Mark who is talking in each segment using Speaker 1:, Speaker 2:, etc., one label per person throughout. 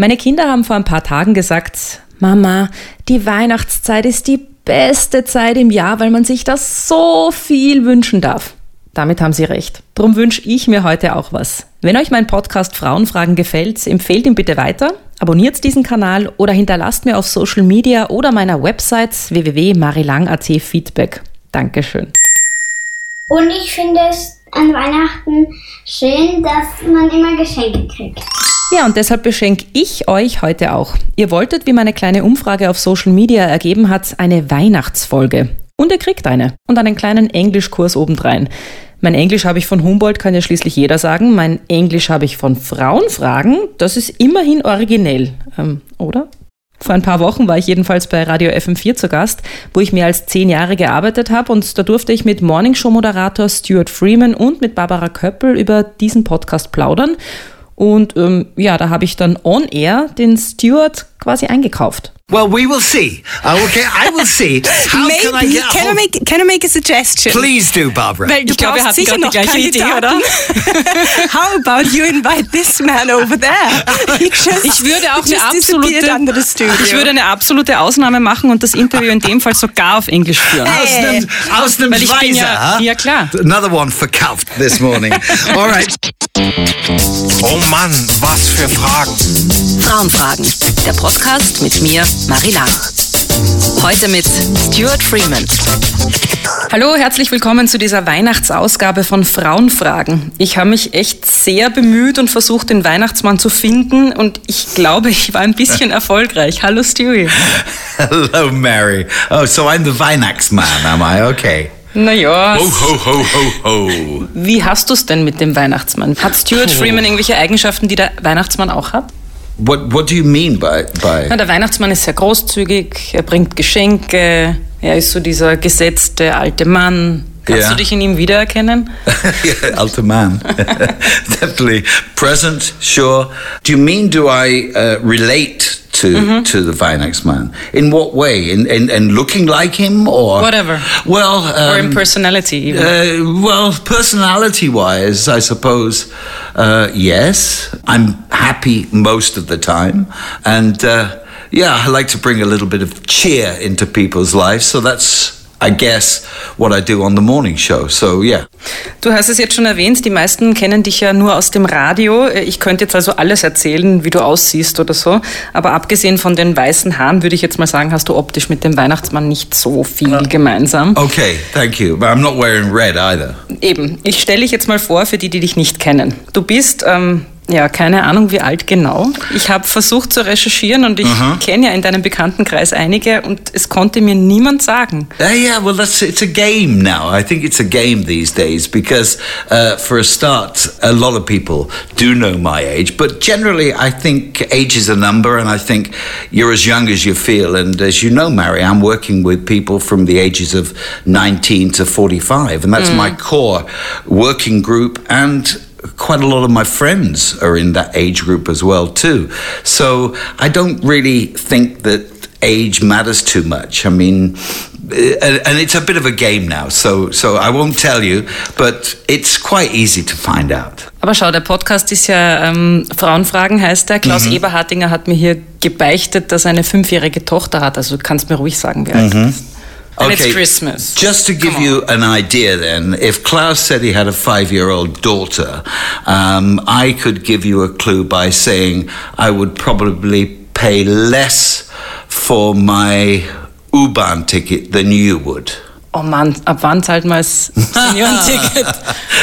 Speaker 1: Meine Kinder haben vor ein paar Tagen gesagt, Mama, die Weihnachtszeit ist die beste Zeit im Jahr, weil man sich das so viel wünschen darf. Damit haben Sie recht. Darum wünsche ich mir heute auch was. Wenn euch mein Podcast Frauenfragen gefällt, empfehlt ihn bitte weiter, abonniert diesen Kanal oder hinterlasst mir auf Social Media oder meiner Website www.marilang.at Feedback. Dankeschön.
Speaker 2: Und ich finde es an Weihnachten schön, dass man immer Geschenke kriegt.
Speaker 1: Ja, und deshalb beschenke ich euch heute auch. Ihr wolltet, wie meine kleine Umfrage auf Social Media ergeben hat, eine Weihnachtsfolge. Und ihr kriegt eine. Und einen kleinen Englischkurs obendrein. Mein Englisch habe ich von Humboldt, kann ja schließlich jeder sagen. Mein Englisch habe ich von Frauenfragen. Das ist immerhin originell, ähm, oder? Vor ein paar Wochen war ich jedenfalls bei Radio FM4 zu Gast, wo ich mehr als zehn Jahre gearbeitet habe und da durfte ich mit Morningshow-Moderator Stuart Freeman und mit Barbara Köppel über diesen Podcast plaudern. Und ähm, ja, da habe ich dann on air den Stuart quasi eingekauft.
Speaker 3: Well, we will see. Okay, I will see. How
Speaker 4: Maybe.
Speaker 3: can I get a
Speaker 4: can, I make, can I make a suggestion?
Speaker 3: Please do, Barbara.
Speaker 4: Weil du
Speaker 1: Ich glaube, wir hatten
Speaker 4: sicher
Speaker 1: gerade die gleiche Idee,
Speaker 4: Kandidaten. How about you invite this man over there? Just,
Speaker 1: Ich würde auch eine absolute, ich würde eine absolute Ausnahme machen und das Interview in dem Fall sogar auf Englisch führen.
Speaker 4: Hey.
Speaker 3: Ausnahms-
Speaker 1: Weil ich bin ja-
Speaker 3: Ausnahmsweise,
Speaker 1: ja, klar.
Speaker 3: Another one verkauft this morning. All right.
Speaker 5: Oh Mann, was für Fragen.
Speaker 1: Frauenfragen, der Podcast mit mir, Marie Lang. Heute mit Stuart Freeman. Hallo, herzlich willkommen zu dieser Weihnachtsausgabe von Frauenfragen. Ich habe mich echt sehr bemüht und versucht, den Weihnachtsmann zu finden und ich glaube, ich war ein bisschen erfolgreich. Hallo Stewie.
Speaker 3: Hello, Mary. Oh, so I'm the man, am I? Okay.
Speaker 1: Naja,
Speaker 5: Ho, ho, ho, ho, ho.
Speaker 1: wie hast du es denn mit dem Weihnachtsmann? Hat Stuart Freeman irgendwelche Eigenschaften, die der Weihnachtsmann auch hat?
Speaker 3: What What do you mean by by?
Speaker 1: Na, der Weihnachtsmann ist sehr großzügig, er bringt Geschenke, er ist so dieser gesetzte alte Mann. Kannst
Speaker 3: Ja.
Speaker 1: du dich in ihm wiedererkennen?
Speaker 3: yeah, alter man. Definitely present. Sure. Do you mean do I uh, relate to to the Vinax man? In what way? In, in in looking like him or
Speaker 1: Whatever.
Speaker 3: Well, um,
Speaker 1: or in personality even?
Speaker 3: Uh, well, personality wise, I suppose, uh, yes. I'm happy most of the time. And uh, yeah, I like to bring a little bit of cheer into people's lives. So that's, I guess, what I do on the morning show. So yeah.
Speaker 1: Du hast es jetzt schon erwähnt, die meisten kennen dich ja nur aus dem Radio. Ich könnte jetzt also alles erzählen, wie du aussiehst oder so. Aber abgesehen von den weißen Haaren würde ich jetzt mal sagen, hast du optisch mit dem Weihnachtsmann nicht so viel gemeinsam.
Speaker 3: Okay, thank you. But I'm not wearing red either.
Speaker 1: Eben, ich stelle dich jetzt mal vor für die, die dich nicht kennen. Du bist, ähm, ja, keine Ahnung, wie alt genau. Ich habe versucht zu recherchieren und ich kenne ja in deinem Bekanntenkreis einige und es konnte mir niemand sagen.
Speaker 3: Uh, yeah, well, that's it's a game now. I think it's a game these days because, uh, for a start, a lot of people do know my age. But generally, I think age is a number, and I think you're as young as you feel. And as you know, Mary, I'm working with people from the ages of 19 to 45, and that's my core working group. And quite a lot of my friends are in that age group as well too. So I don't really think that age matters too much. I mean, uh, and it's a bit of a game now. So so I won't tell you, but it's quite easy to find out.
Speaker 1: Aber schau, der Podcast ist ja ähm, Frauenfragen heißt der. Klaus Eberhardinger hat mir hier gebeichtet, dass er eine fünfjährige Tochter hat. Also du kannst mir ruhig sagen, wie alt du bist. And it's Christmas.
Speaker 3: Just to give you an idea, then, if Klaus said he had a five year old daughter, um, I could give you a clue by saying I would probably pay less for my U-Bahn ticket than you would.
Speaker 1: Oh Mann, ab wann zahlt man das Seniorenticket?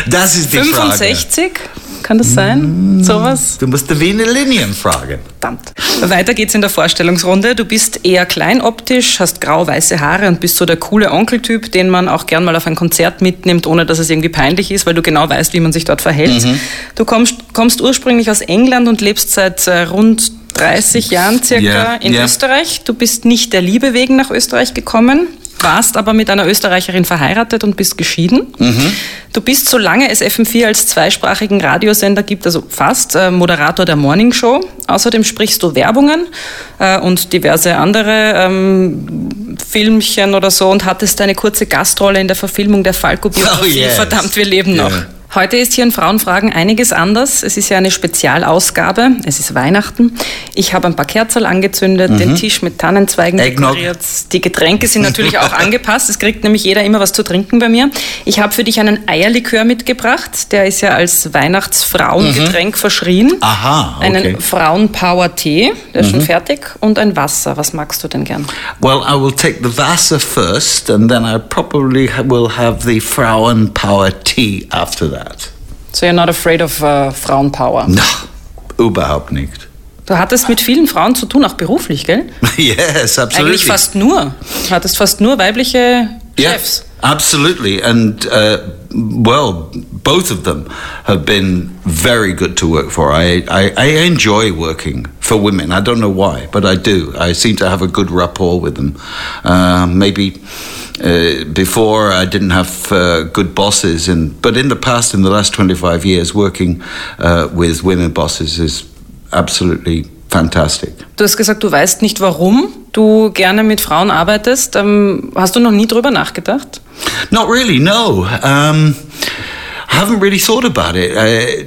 Speaker 3: Das ist die Frage.
Speaker 1: 65? Kann das sein? Sowas?
Speaker 3: Du musst die Wiener Linien fragen.
Speaker 1: Verdammt. Weiter geht's in der Vorstellungsrunde. Du bist eher klein optisch, hast grau-weiße Haare und bist so der coole Onkeltyp, den man auch gern mal auf ein Konzert mitnimmt, ohne dass es irgendwie peinlich ist, weil du genau weißt, wie man sich dort verhält. Du kommst, kommst ursprünglich aus England und lebst seit äh, rund 30 Jahren circa
Speaker 3: Ja,
Speaker 1: in
Speaker 3: ja.
Speaker 1: Österreich. Du bist nicht der Liebe wegen nach Österreich gekommen, warst aber mit einer Österreicherin verheiratet und bist geschieden. Du bist, solange es FM4 als zweisprachigen Radiosender gibt, also fast, äh, Moderator der Morning Show. Außerdem sprichst du Werbungen äh, und diverse andere ähm, Filmchen oder so und hattest eine kurze Gastrolle in der Verfilmung der Falco-Biografie
Speaker 3: Oh, yes.
Speaker 1: Verdammt, wir leben noch. Heute ist hier in Frauenfragen einiges anders. Es ist ja eine Spezialausgabe. Es ist Weihnachten. Ich habe ein paar Kerzen angezündet, den Tisch mit Tannenzweigen
Speaker 3: Eggnog.
Speaker 1: dekoriert. Die Getränke sind natürlich auch angepasst. Es kriegt nämlich jeder immer was zu trinken bei mir. Ich habe für dich einen Eierlikör mitgebracht. Der ist ja als Weihnachtsfrauengetränk verschrien.
Speaker 3: Aha, okay.
Speaker 1: Einen Frauenpower-Tee, der ist schon fertig. Und ein Wasser. Was magst du denn gern?
Speaker 3: Well, I will take the Wasser first, and then I probably will have the Frauenpower tea after that.
Speaker 1: So you're not afraid of uh, Frauenpower.
Speaker 3: No, überhaupt nicht.
Speaker 1: Du hattest mit vielen Frauen zu tun, auch beruflich, gell?
Speaker 3: yes, absolutely.
Speaker 1: Eigentlich fast nur. Du hattest fast nur weibliche Chefs.
Speaker 3: Yeah, absolutely. And, uh, well, both of them have been very good to work for. I, I, I enjoy working for women. I don't know why, but I do. I seem to have a good rapport with them. Uh, maybe. Uh, before I didn't have uh, good bosses, and but in the past, in the last twenty five years, working uh, with women bosses is absolutely fantastic.
Speaker 1: Du hast gesagt, du weißt nicht, warum du gerne mit Frauen arbeitest. Ähm, hast du noch nie drüber nachgedacht?
Speaker 3: Not really, no. Um, I haven't really thought about it. Uh,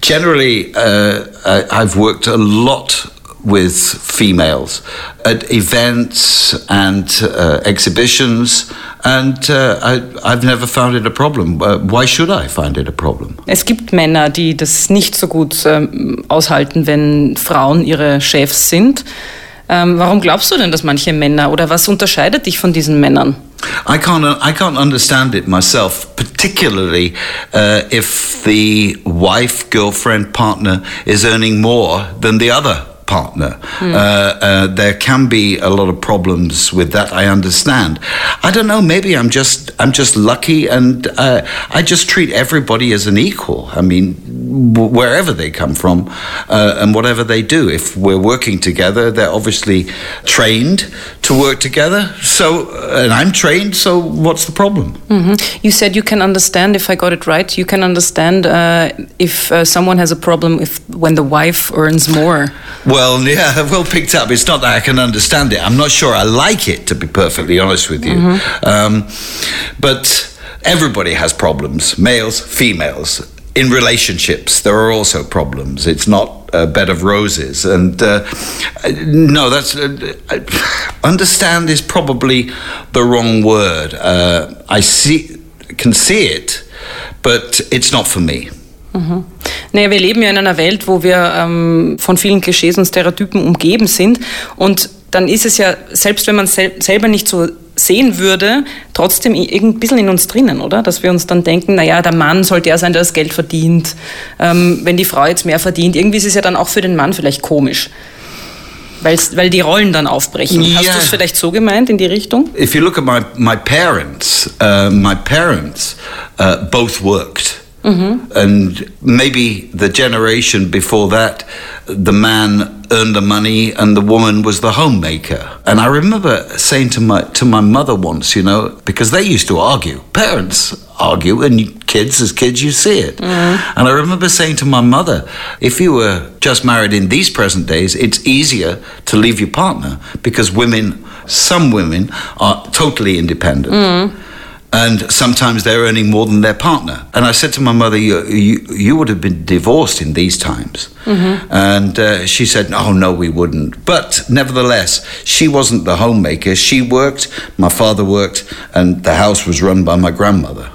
Speaker 3: generally, uh, I, I've worked a lot with females at events and uh, exhibitions, and uh, I, I've never found it a problem. Uh, why should I find it a problem?
Speaker 1: Es gibt Männer, die das nicht so gut ähm, aushalten, wenn Frauen ihre Chefs sind. Ähm, warum glaubst du denn, dass manche Männer oder was unterscheidet dich von diesen Männern?
Speaker 3: I can't. I can't understand it myself, particularly uh, if the wife, girlfriend, partner is earning more than the other partner. Uh, uh, there can be a lot of problems with that. I understand. I don't know. Maybe I'm just I'm just lucky, and uh, I just treat everybody as an equal. I mean, w- wherever they come from uh, and whatever they do. If we're working together, they're obviously trained to work together. So, uh, and I'm trained. So, what's the problem?
Speaker 1: Mhm. You said you can understand, if I got it right, you can understand uh, if uh, someone has a problem if when the wife earns more.
Speaker 3: Well, yeah, well picked up. It's not that I can understand it. I'm not sure I like it, to be perfectly honest with you. Um, but everybody has problems, males, females. In relationships, there are also problems. It's not a bed of roses. And uh, no, that's. Uh, understand is probably the wrong word. Uh, I see, can see it, but it's not for me.
Speaker 1: Naja, wir leben ja in einer Welt, wo wir ähm, von vielen Klischees und Stereotypen umgeben sind. Und dann ist es ja, selbst wenn man sel selber nicht so sehen würde, trotzdem ein bisschen in uns drinnen, oder? Dass wir uns dann denken, naja, der Mann soll der sein, der das Geld verdient. Ähm, wenn die Frau jetzt mehr verdient, irgendwie ist es ja dann auch für den Mann vielleicht komisch. Weil's, weil die Rollen dann aufbrechen. Hast
Speaker 3: Ja.
Speaker 1: du es vielleicht so gemeint, in die Richtung?
Speaker 3: if you look at my my parents, uh, my parents uh, both worked, Mm-hmm. and maybe the generation before that, the man earned the money and the woman was the homemaker. And I remember saying to my to my mother once, you know, because they used to argue. Parents argue, and kids, as kids, you see it. Mm. And I remember saying to my mother, if you were just married in these present days, it's easier to leave your partner because women, some women, are totally independent. Mm. And sometimes they're earning more than their partner. And I said to my mother, You, you, you would have been divorced in these times. And uh, she said, Oh, no, we wouldn't. But nevertheless, she wasn't the homemaker. She worked, my father worked, and the house was run by my grandmother.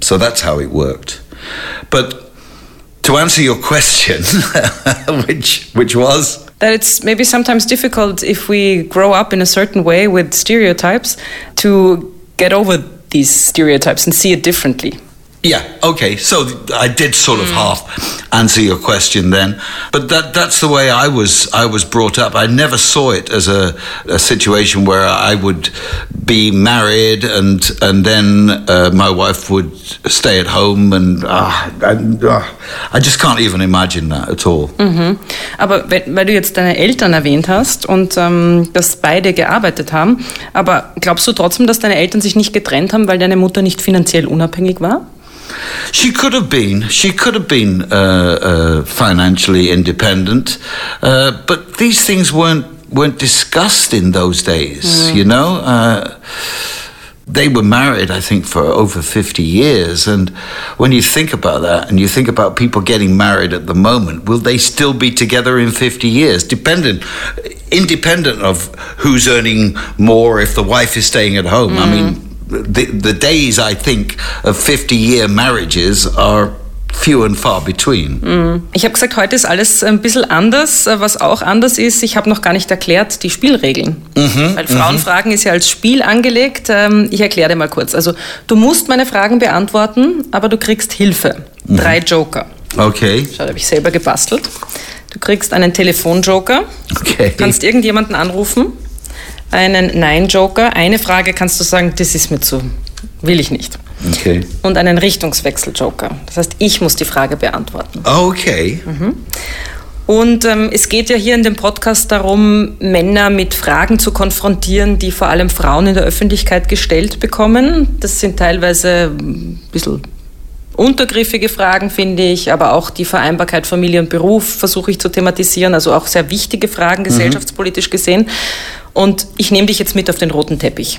Speaker 3: So that's how it worked. But to answer your question, which, which was.
Speaker 1: that it's maybe sometimes difficult if we grow up in a certain way with stereotypes to get over these stereotypes and see it differently.
Speaker 3: Yeah, okay. So I did sort of half answer your question then, but that that's the way I was I was brought up. I never saw it as a, a situation where I would be married and and then uh, my wife would stay at home and uh, I, uh, I just can't even imagine that at all.
Speaker 1: Mhm. Aber weil du jetzt deine Eltern erwähnt hast und ähm, dass beide gearbeitet haben, aber glaubst du trotzdem, dass deine Eltern sich nicht getrennt haben, weil deine Mutter nicht finanziell unabhängig war?
Speaker 3: She could have been. She could have been uh, uh, financially independent, uh, but these things weren't weren't discussed in those days. You know, uh, they were married, I think, for over 50 years. And when you think about that and you think about people getting married at the moment, will they still be together in 50 years? Dependent, independent of who's earning more if the wife is staying at home. I mean, the, the days, I think, of 50 year marriages are few and far between.
Speaker 1: Ich habe gesagt, heute ist alles ein bisschen anders. Was auch anders ist, ich habe noch gar nicht erklärt, die Spielregeln. Weil Frauenfragen ist ja als Spiel angelegt. Ähm, Ich erkläre dir mal kurz. Also du musst meine Fragen beantworten, aber du kriegst Hilfe. Drei Joker.
Speaker 3: Okay,
Speaker 1: Schau, da habe ich selber gebastelt. Du kriegst einen Telefonjoker,
Speaker 3: okay.
Speaker 1: kannst irgendjemanden anrufen, einen Nein-Joker. Eine Frage kannst du sagen, das ist mir zu, will ich nicht.
Speaker 3: Okay.
Speaker 1: Und einen Richtungswechsel-Joker. Das heißt, ich muss die Frage beantworten.
Speaker 3: Okay.
Speaker 1: Und ähm, es geht ja hier in dem Podcast darum, Männer mit Fragen zu konfrontieren, die vor allem Frauen in der Öffentlichkeit gestellt bekommen. Das sind teilweise ein bisschen untergriffige Fragen, finde ich, aber auch die Vereinbarkeit Familie und Beruf versuche ich zu thematisieren, also auch sehr wichtige Fragen gesellschaftspolitisch gesehen. Und ich nehme dich jetzt mit auf den roten Teppich.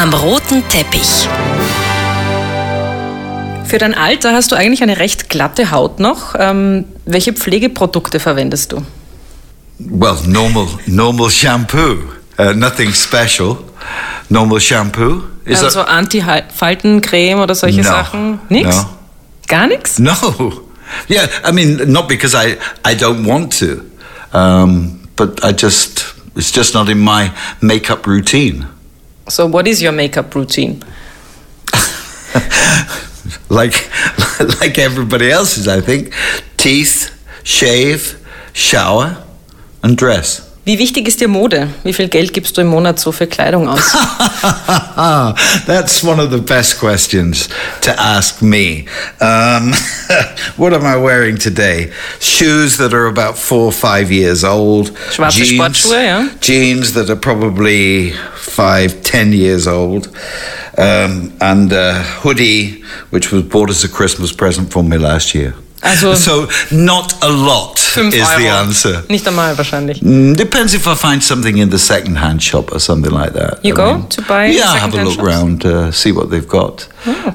Speaker 4: Am roten Teppich.
Speaker 1: Für dein Alter hast du eigentlich eine recht glatte Haut noch. Ähm, welche Pflegeprodukte verwendest du?
Speaker 3: Well, normal normal shampoo. Uh, nothing special. Normal shampoo. Is
Speaker 1: also Anti-Faltencreme oder solche
Speaker 3: No.
Speaker 1: Sachen? Nix?
Speaker 3: No.
Speaker 1: Gar nichts?
Speaker 3: no? Yeah, I mean, not because I I don't want to, um, but I just it's just not in my makeup routine.
Speaker 1: So what is your makeup routine?
Speaker 3: Like like everybody else's, I think. Teeth, shave, shower, and dress.
Speaker 1: Wie wichtig ist dir Mode? Wie viel Geld gibst du im Monat so für Kleidung aus?
Speaker 3: That's one of the best questions to ask me. Um, what am I wearing today? Shoes that are about four or five years old.
Speaker 1: Schwarze Sportschuhe, ja.
Speaker 3: Jeans that are probably five, ten years old. Um, and a hoodie, which was bought as a Christmas present for me last year.
Speaker 1: Also
Speaker 3: So, not a lot
Speaker 1: 5
Speaker 3: is
Speaker 1: Euro.
Speaker 3: the answer.
Speaker 1: Nicht einmal wahrscheinlich.
Speaker 3: Mm, Depends if I find something in the second-hand shop or something like that.
Speaker 1: You go to buy
Speaker 3: Yeah, have a look
Speaker 1: shops? Oh,
Speaker 3: round, uh, see what they've got.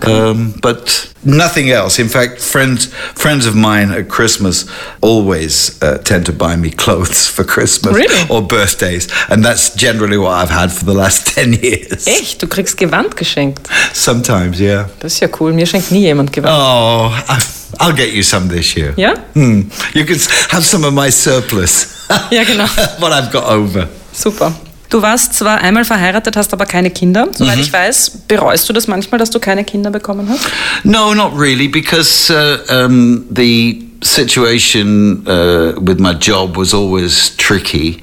Speaker 3: um, but nothing else. In fact, friends friends of mine at Christmas always uh, tend to buy me clothes for Christmas
Speaker 1: Really?
Speaker 3: or birthdays, and that's generally what I've had for the last ten years.
Speaker 1: Echt? Du kriegst Gewand geschenkt?
Speaker 3: Sometimes, yeah.
Speaker 1: Das ist ja cool. Mir schenkt nie jemand Gewand.
Speaker 3: Oh, I, I'll get you some this year.
Speaker 1: Ja?
Speaker 3: Hmm. You can have some of my surplus.
Speaker 1: Ja, genau.
Speaker 3: what I've got over.
Speaker 1: Super. Du warst zwar einmal verheiratet, hast aber keine Kinder. Soweit ich weiß, bereust du das manchmal, dass du keine Kinder bekommen hast?
Speaker 3: No, not really, because uh, um, the situation uh, with my job was always tricky.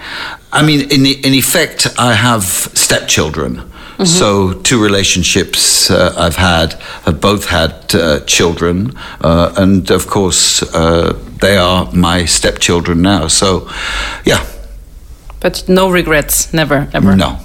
Speaker 3: I mean, in in effect, I have stepchildren. So two relationships uh, I've had have both had uh, children, uh, and of course uh, they are my stepchildren now. So, yeah,
Speaker 1: But no regrets, never, ever.
Speaker 3: no.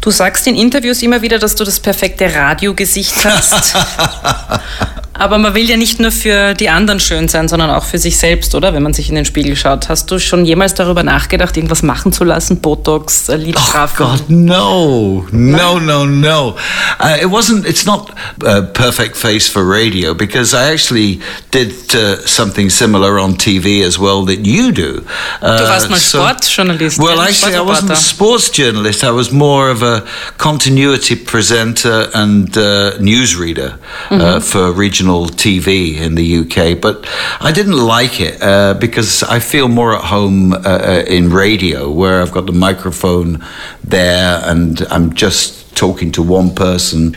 Speaker 1: Du sagst in Interviews immer wieder, dass du das perfekte Radiogesicht hast. Aber man will ja nicht nur für die anderen schön sein, sondern auch für sich selbst, oder? Wenn man sich in den Spiegel schaut. Hast du schon jemals darüber nachgedacht, irgendwas machen zu lassen? Botox, äh,
Speaker 3: Oh
Speaker 1: Lidstrafen?
Speaker 3: God, no, no, no, no. Uh, it wasn't. It's not a perfect face for radio because I actually did uh, something similar on TV as well that you do. Uh,
Speaker 1: Du warst mal Sportjournalist,
Speaker 3: Well, actually, I wasn't a sports journalist. I was more of a continuity presenter and uh, newsreader uh, for regional TV in the UK. But I didn't like it uh, because I feel more at home uh, uh, in radio, where I've got the microphone there and I'm just talking to one person.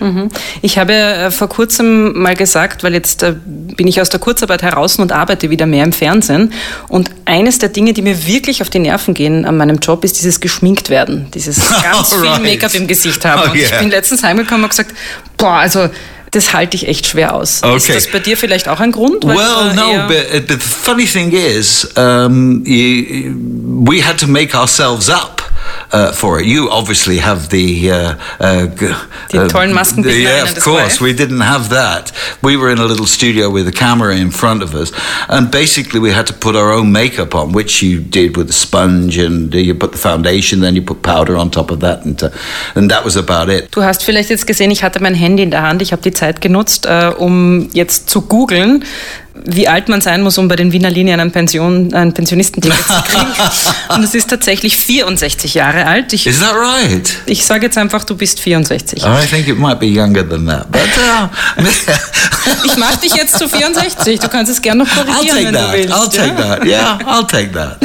Speaker 1: Ich habe äh, vor kurzem mal gesagt, weil jetzt äh, bin ich aus der Kurzarbeit heraus und arbeite wieder mehr im Fernsehen. Und eines der Dinge, die mir wirklich auf die Nerven gehen an meinem Job, ist dieses geschminkt werden. Dieses ganz viel. Make-up im Gesicht haben.
Speaker 3: Oh,
Speaker 1: und ich
Speaker 3: yeah.
Speaker 1: bin letztens heimgekommen und gesagt, boah, also das halte ich echt schwer aus. Ist
Speaker 3: Okay.
Speaker 1: das bei dir vielleicht auch ein Grund?
Speaker 3: Well, no, but, uh, the funny thing is, um, you, we had to make ourselves up uh, for it. You obviously have the uh, uh, uh,
Speaker 1: tollen Maskenbildner
Speaker 3: Yeah,
Speaker 1: in
Speaker 3: of course. We didn't have that. We were in a little studio with a camera in front of us, and basically we had to put our own makeup on, which you did with a sponge, and uh, you put the foundation, then you put powder on top of that, and and that was about it.
Speaker 1: Du hast vielleicht jetzt gesehen, ich hatte mein Handy in der Hand. Ich habe die Zeit genutzt, äh, um jetzt zu googeln, wie alt man sein muss, um bei den Wiener Linien ein, Pension, ein Pensionistenticket zu kriegen. Und es ist tatsächlich 64 Jahre alt. Ich,
Speaker 3: Is that right?
Speaker 1: ich sage jetzt einfach, du bist 64.
Speaker 3: I think it might be younger than that, but uh,
Speaker 1: Ich mache dich jetzt zu 64. Du kannst es gerne noch korrigieren, wenn du willst.
Speaker 3: I'll take that. Yeah, I'll take that.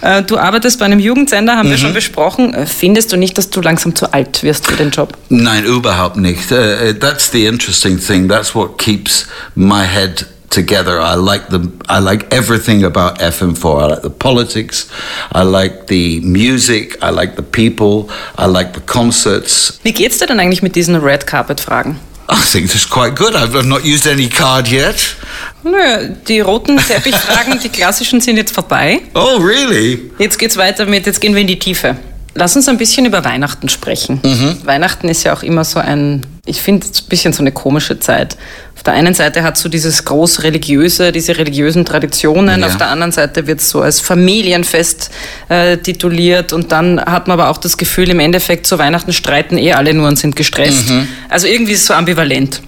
Speaker 1: Äh, Du arbeitest bei einem Jugendsender, haben wir
Speaker 3: Mhm.
Speaker 1: schon besprochen. Äh, Findest du nicht, dass du langsam zu alt wirst für den Job?
Speaker 3: Nein, überhaupt nicht. Uh, that's the interesting thing. That's what keeps my head together. I like the I like everything about FM4. I like the politics. I like the music. I like the people. I like the concerts.
Speaker 1: Wie geht's dir denn eigentlich mit diesen Red Carpet Fragen?
Speaker 3: I think that's quite good. I've not used any card yet.
Speaker 1: Nö, die roten Teppichfragen, die klassischen sind jetzt vorbei.
Speaker 3: Oh, really?
Speaker 1: Jetzt geht's weiter mit, jetzt gehen wir in die Tiefe. Lass uns ein bisschen über Weihnachten sprechen. Weihnachten ist ja auch immer so ein, ich finde es ein bisschen so eine komische Zeit. Auf der einen Seite hat so dieses groß religiöse, diese religiösen Traditionen,
Speaker 3: Ja.
Speaker 1: auf der anderen Seite wird es so als Familienfest äh, tituliert und dann hat man aber auch das Gefühl, im Endeffekt zu Weihnachten streiten eh alle nur und sind gestresst. Also irgendwie ist es so ambivalent.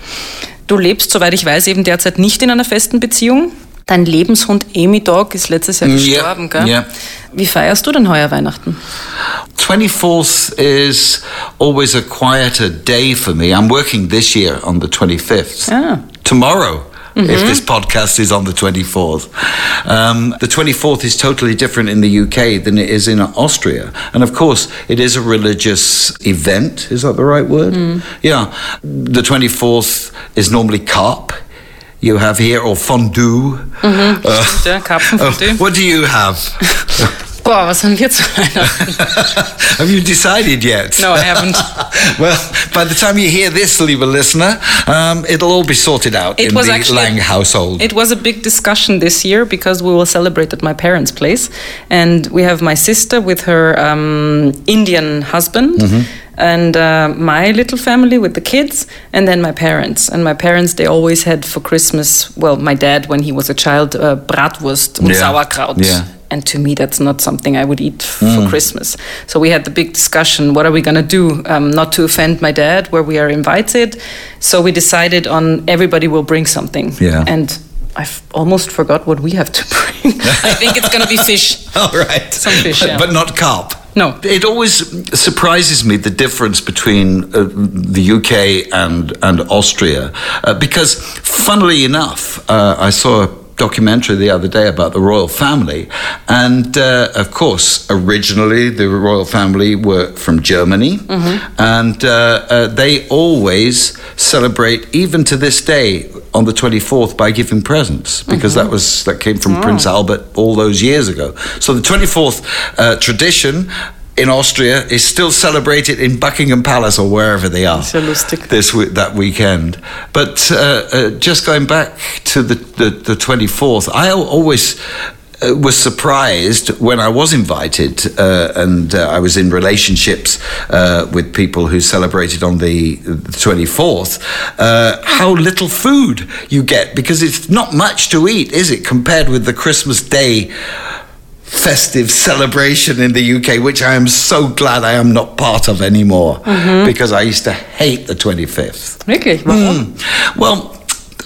Speaker 1: Du lebst, soweit ich weiß, eben derzeit nicht in einer festen Beziehung. Dein Lebenshund Amy Dog ist letztes Jahr
Speaker 3: Ja,
Speaker 1: gestorben, gell?
Speaker 3: ja.
Speaker 1: Wie feierst du denn heuer Weihnachten?
Speaker 3: 24th is always a quieter day for me. I'm working this year on the 25th.
Speaker 1: Ah.
Speaker 3: Tomorrow. If this podcast is on the 24th. Um, the 24th is totally different in the UK than it is in Austria. And of course, it is a religious event. Is that the right word? Yeah. The 24th is normally carp. You have here, or fondue. Uh,
Speaker 1: Ja, Karpfenfondue.
Speaker 3: oh, what do you have?
Speaker 1: Boah, was haben wir zu Weihnachten?
Speaker 3: have you decided yet?
Speaker 1: No, I haven't.
Speaker 3: well, by the time you hear this, lieber listener, um, it'll all be sorted out
Speaker 1: It
Speaker 3: in
Speaker 1: was
Speaker 3: the
Speaker 1: actually-
Speaker 3: Lang household.
Speaker 1: It was a big discussion this year because we will celebrate at my parents' place. And we have my sister with her um, Indian husband. And uh, my little family with the kids, and then my parents. And my parents, they always had for Christmas, well, my dad, when he was a child, uh, Bratwurst and
Speaker 3: Yeah.
Speaker 1: Sauerkraut.
Speaker 3: Yeah.
Speaker 1: And to me, that's not something I would eat f- for Christmas. So we had the big discussion what are we going to do? Um, not to offend my dad, where we are invited. So we decided on everybody will bring something.
Speaker 3: Yeah.
Speaker 1: And I've almost forgot what we have to bring. I think it's going to be fish.
Speaker 3: All right.
Speaker 1: Some fish,
Speaker 3: but,
Speaker 1: yeah.
Speaker 3: but not carp.
Speaker 1: No.
Speaker 3: It always surprises me the difference between uh, the UK and and Austria uh, because, funnily enough, uh, I saw a documentary the other day about the royal family, and uh, of course, originally the royal family were from Germany, and uh, uh, they always celebrate, even to this day, on the twenty fourth by giving presents because that was that came from Prince Albert all those years ago. So the twenty fourth uh, tradition. In Austria, is still celebrated in Buckingham Palace or wherever they are this that weekend. But uh, uh, just going back to the the, the 24th, I always. Uh, was surprised when I was invited uh, and uh, I was in relationships uh, with people who celebrated on the, the 24th, uh, how little food you get because it's not much to eat, is it, compared with the Christmas Day festive celebration in the UK, which I am so glad I am not part of anymore because I used to hate the 25th.
Speaker 1: Wirklich? Warum?
Speaker 3: Well,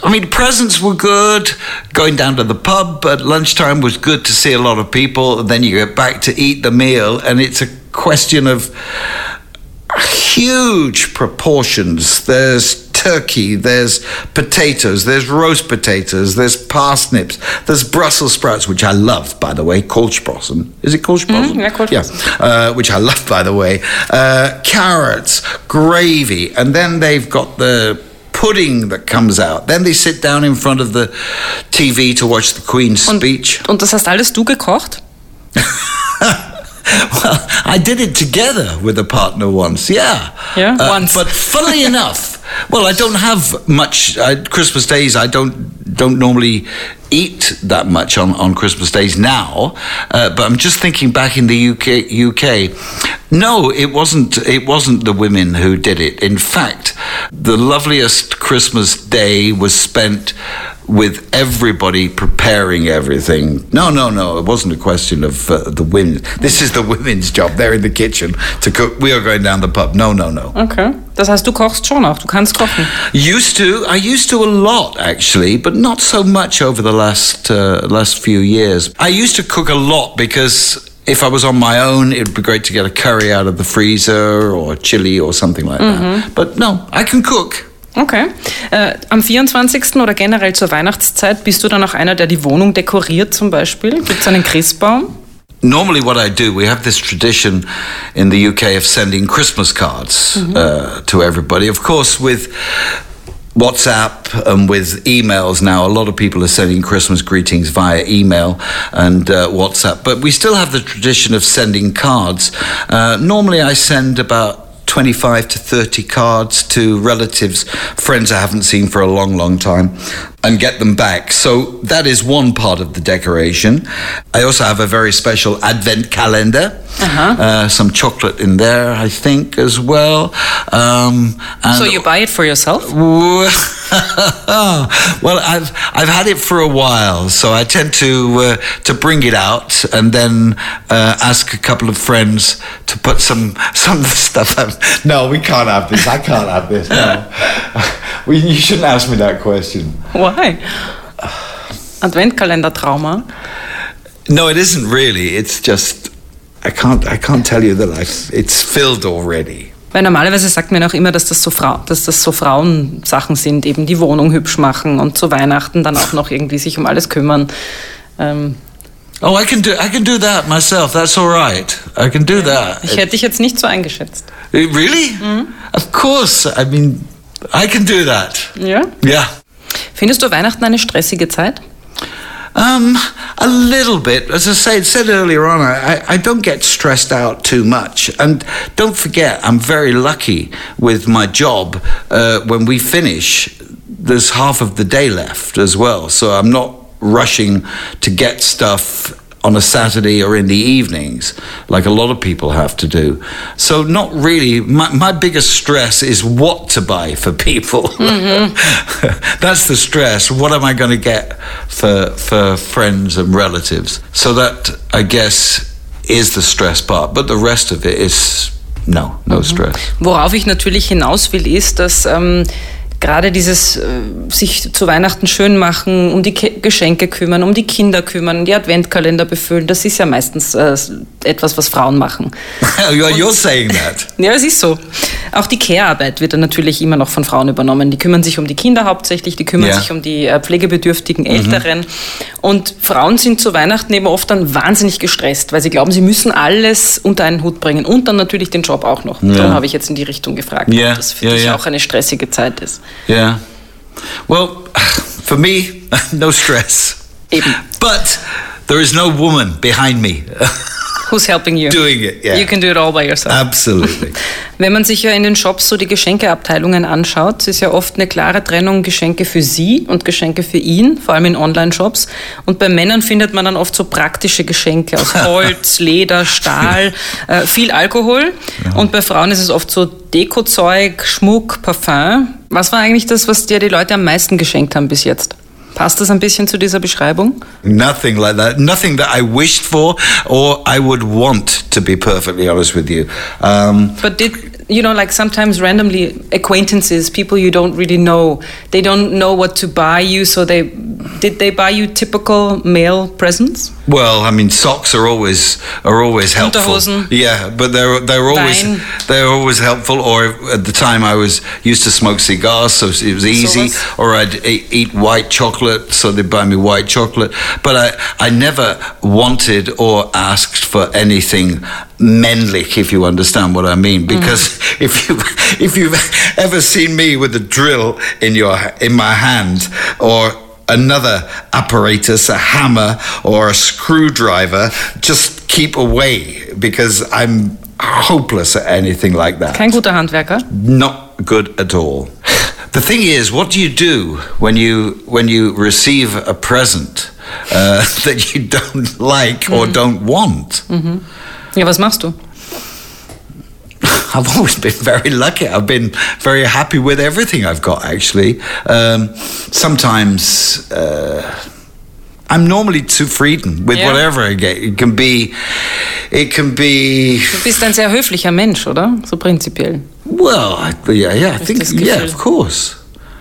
Speaker 3: I mean, presents were good. Going down to the pub at lunchtime was good to see a lot of people. Then you get back to eat the meal, and it's a question of huge proportions. There's turkey, there's potatoes, there's roast potatoes, there's parsnips, there's Brussels sprouts, which I love, by the way, Kohlsprossen. Is it Kohlsprossen?
Speaker 1: yeah, Kohlsprossen.
Speaker 3: Yeah, uh, which I love, by the way. Uh, carrots, gravy, and then they've got the pudding that comes out. Then they sit down in front of the TV to watch the Queen's speech.
Speaker 1: Und das hast alles du gekocht?
Speaker 3: Well, I did it together with a partner once, yeah.
Speaker 1: Yeah?
Speaker 3: Uh,
Speaker 1: Once.
Speaker 3: But funnily enough, Well, I don't have much uh, Christmas days. I don't don't normally eat that much on, on Christmas days now. Uh, but I'm just thinking back in the UK. UK, no, it wasn't. It wasn't the women who did it. In fact, the loveliest Christmas day was spent with everybody preparing everything. No, no, no. It wasn't a question of uh, the women. This is the women's job. They're in the kitchen to cook. We are going down the pub. No, no, no.
Speaker 1: Okay. Das heißt, du kochst schon auch. Du kannst kochen.
Speaker 3: Used to. I used to a lot actually, but not so much over the last uh, last few years. I used to cook a lot because if I was on my own, it would be great to get a curry out of the freezer or chili or something like that. But no, I can cook.
Speaker 1: Okay. Äh, am 24. oder generell zur Weihnachtszeit bist du dann auch einer, der die Wohnung dekoriert zum Beispiel? Gibt es einen Christbaum?
Speaker 3: Normally, what I do, we have this tradition in the UK of sending Christmas cards uh, to everybody. Of course, with WhatsApp and with emails now, a lot of people are sending Christmas greetings via email and uh, WhatsApp. But we still have the tradition of sending cards. Uh, normally, I send about 25 to 30 cards to relatives, friends I haven't seen for a long, long time, and get them back. So that is one part of the decoration. I also have a very special advent calendar. Uh, some chocolate in there, I think, as well. Um,
Speaker 1: So you buy it for yourself?
Speaker 3: well, I've I've had it for a while, so I tend to uh, to bring it out and then uh, ask a couple of friends to put some some of the stuff. Out. No, we can't have this. I can't have this. No, we, you shouldn't ask me that question.
Speaker 1: Why? Advent calendar trauma.
Speaker 3: No, it isn't really. It's just I can't I can't tell you that I've, it's filled already.
Speaker 1: Weil normalerweise sagt man auch immer, dass das so Frau, dass das so Frauensachen sind, eben die Wohnung hübsch machen und zu Weihnachten dann auch noch irgendwie sich um alles kümmern. Ähm,
Speaker 3: Oh, I can do I can do that myself. That's all right. I can do that.
Speaker 1: ich hätte dich jetzt nicht so eingeschätzt.
Speaker 3: Really? Of course. I mean, I can do that.
Speaker 1: Ja?
Speaker 3: Yeah.
Speaker 1: Findest du Weihnachten eine stressige Zeit?
Speaker 3: Um, a little bit. As I said, said earlier on, I, I don't get stressed out too much. And don't forget, I'm very lucky with my job. Uh, when we finish, there's half of the day left as well. So I'm not rushing to get stuff on a Saturday or in the evenings, like a lot of people have to do. So, not really. My, my biggest stress is what to buy for people. That's the stress. What am I going to get for for friends and relatives? So that I guess is the stress part. But the rest of it is no, no mhm. stress.
Speaker 1: Worauf ich natürlich hinaus will, ist, dass ähm, gerade dieses äh, sich zu Weihnachten schön machen, um die Ke Geschenke kümmern, um die Kinder kümmern, die Adventkalender befüllen, das ist ja meistens äh, etwas, was Frauen machen.
Speaker 3: you're, you're saying that.
Speaker 1: Ja, es ist so. Auch die Care-Arbeit wird dann natürlich immer noch von Frauen übernommen. Die kümmern sich um die Kinder hauptsächlich, die kümmern
Speaker 3: Ja.
Speaker 1: sich um die äh, pflegebedürftigen Älteren. Und Frauen sind zu Weihnachten eben oft dann wahnsinnig gestresst, weil sie glauben, sie müssen alles unter einen Hut bringen und dann natürlich den Job auch noch. Darum habe ich jetzt in die Richtung gefragt,
Speaker 3: Ja,
Speaker 1: ob das für
Speaker 3: ja,
Speaker 1: dich
Speaker 3: ja.
Speaker 1: auch eine stressige Zeit ist.
Speaker 3: Yeah. Well, for me, no stress.
Speaker 1: Eben.
Speaker 3: But there is no woman behind me
Speaker 1: Who's helping you?
Speaker 3: doing it. Yeah.
Speaker 1: You can do it all by yourself.
Speaker 3: Absolutely.
Speaker 1: Wenn man sich ja in den Shops so die Geschenkeabteilungen anschaut, ist ja oft eine klare Trennung Geschenke für sie und Geschenke für ihn, vor allem in Online-Shops. Und bei Männern findet man dann oft so praktische Geschenke aus Holz, Leder, Stahl, äh, viel Alkohol. Und bei Frauen ist es oft so Dekozeug, Schmuck, Parfum. Was war eigentlich das, was dir die Leute am meisten geschenkt haben bis jetzt? Passt das ein bisschen zu dieser Beschreibung?
Speaker 3: Nothing like that. Nothing that I wished for or I would want, to be perfectly honest with you. Um,
Speaker 1: But did you know, like sometimes randomly acquaintances, people you don't really know, they don't know what to buy you, so they did they buy you typical male presents?
Speaker 3: well, I mean, socks are always are always helpful.
Speaker 1: Unterhosen.
Speaker 3: Yeah, but they're they're always they're always helpful. Or at the time, I was used to smoke cigars, so it was easy.
Speaker 1: Sowas.
Speaker 3: Or I'd eat, white chocolate, so they'd buy me white chocolate. But I I never wanted or asked for anything männlich, if you understand what I mean. Because if you if you've ever seen me with a drill in your in my hand or another apparatus, a hammer or a screwdriver, just keep away because I'm hopeless at anything like that.
Speaker 1: Kein guter Handwerker.
Speaker 3: Not good at all. The thing is, what do you do when you when you receive a present uh, that you don't like or don't want?
Speaker 1: Ja, was machst du?
Speaker 3: I've always been very lucky. I've been very happy with everything I've got. Actually, um, sometimes uh, I'm normally zufrieden with
Speaker 1: Yeah.
Speaker 3: whatever I get. It can be, it can be.
Speaker 1: Du bist ein sehr höflicher Mensch, oder? So prinzipiell.
Speaker 3: Well, yeah, yeah, I think, yeah, of course.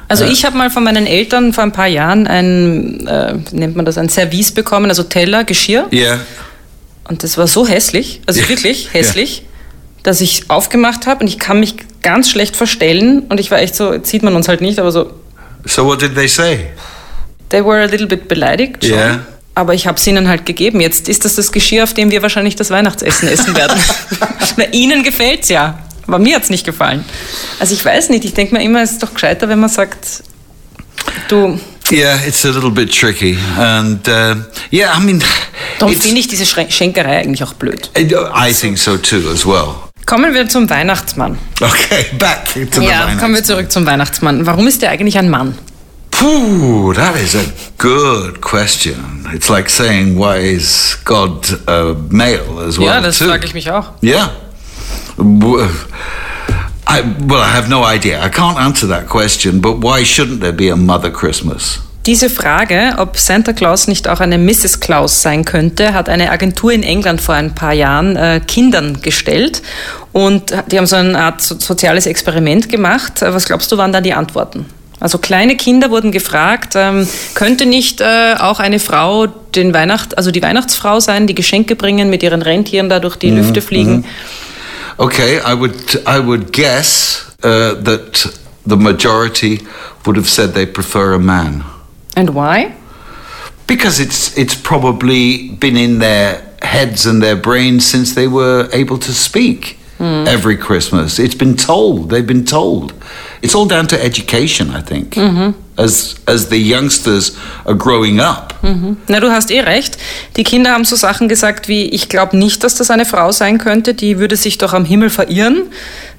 Speaker 1: Also ich habe mal von meinen Eltern vor ein paar Jahren ein, äh, nennt man das, ein Service bekommen, also Teller, Geschirr.
Speaker 3: Yeah.
Speaker 1: Und das war so hässlich, also
Speaker 3: Ja.
Speaker 1: wirklich hässlich, dass ich aufgemacht habe und ich kann mich ganz schlecht verstellen. Und ich war echt so, jetzt sieht man uns halt nicht, aber so,
Speaker 3: So what did they say?
Speaker 1: they were a little bit beleidigt schon.
Speaker 3: Ja.
Speaker 1: Aber ich habe es ihnen halt gegeben. Jetzt ist das das Geschirr, auf dem wir wahrscheinlich das Weihnachtsessen essen werden. Weil ihnen gefällt's ja. Aber mir hat's nicht gefallen. Also ich weiß nicht, ich denke mir immer, es ist doch gescheiter, wenn man sagt, du,
Speaker 3: Yeah, it's a little bit tricky, and uh, yeah, I mean,
Speaker 1: darum finde ich diese Schenkerei eigentlich auch blöd.
Speaker 3: I think so too as well.
Speaker 1: Kommen wir zum Weihnachtsmann.
Speaker 3: Okay, back to the
Speaker 1: Ja, kommen wir zurück zum Weihnachtsmann. Warum ist der eigentlich ein Mann?
Speaker 3: Phew, that is a good question. It's like saying, why is God a male as well?
Speaker 1: ja, das
Speaker 3: too?
Speaker 1: frage ich mich auch.
Speaker 3: Yeah. W- I, well, I have no idea. I can't answer that question, but why shouldn't there be a Mother Christmas?
Speaker 1: Diese Frage, ob Santa Claus nicht auch eine Mrs. Claus sein könnte, hat eine Agentur in England vor ein paar Jahren äh, Kindern gestellt. Und die haben so eine Art so soziales Experiment gemacht. Äh, Was glaubst du, waren da die Antworten? Also kleine Kinder wurden gefragt, ähm, könnte nicht äh, auch eine Frau den Weihnacht, also die Weihnachtsfrau sein, die Geschenke bringen, mit ihren Rentieren da durch die Lüfte fliegen?
Speaker 3: Okay, I would I would guess uh, that the majority would have said they prefer a man
Speaker 1: And why?
Speaker 3: because it's it's probably been in their heads and their brains since they were able to speak. Hmm. Every Christmas, it's been told. They've been told. It's all down to education, I think. As as the youngsters are growing up,
Speaker 1: Na, du hast eh recht. Die Kinder haben so Sachen gesagt wie, ich glaube nicht, dass das eine Frau sein könnte, die würde sich doch am Himmel verirren.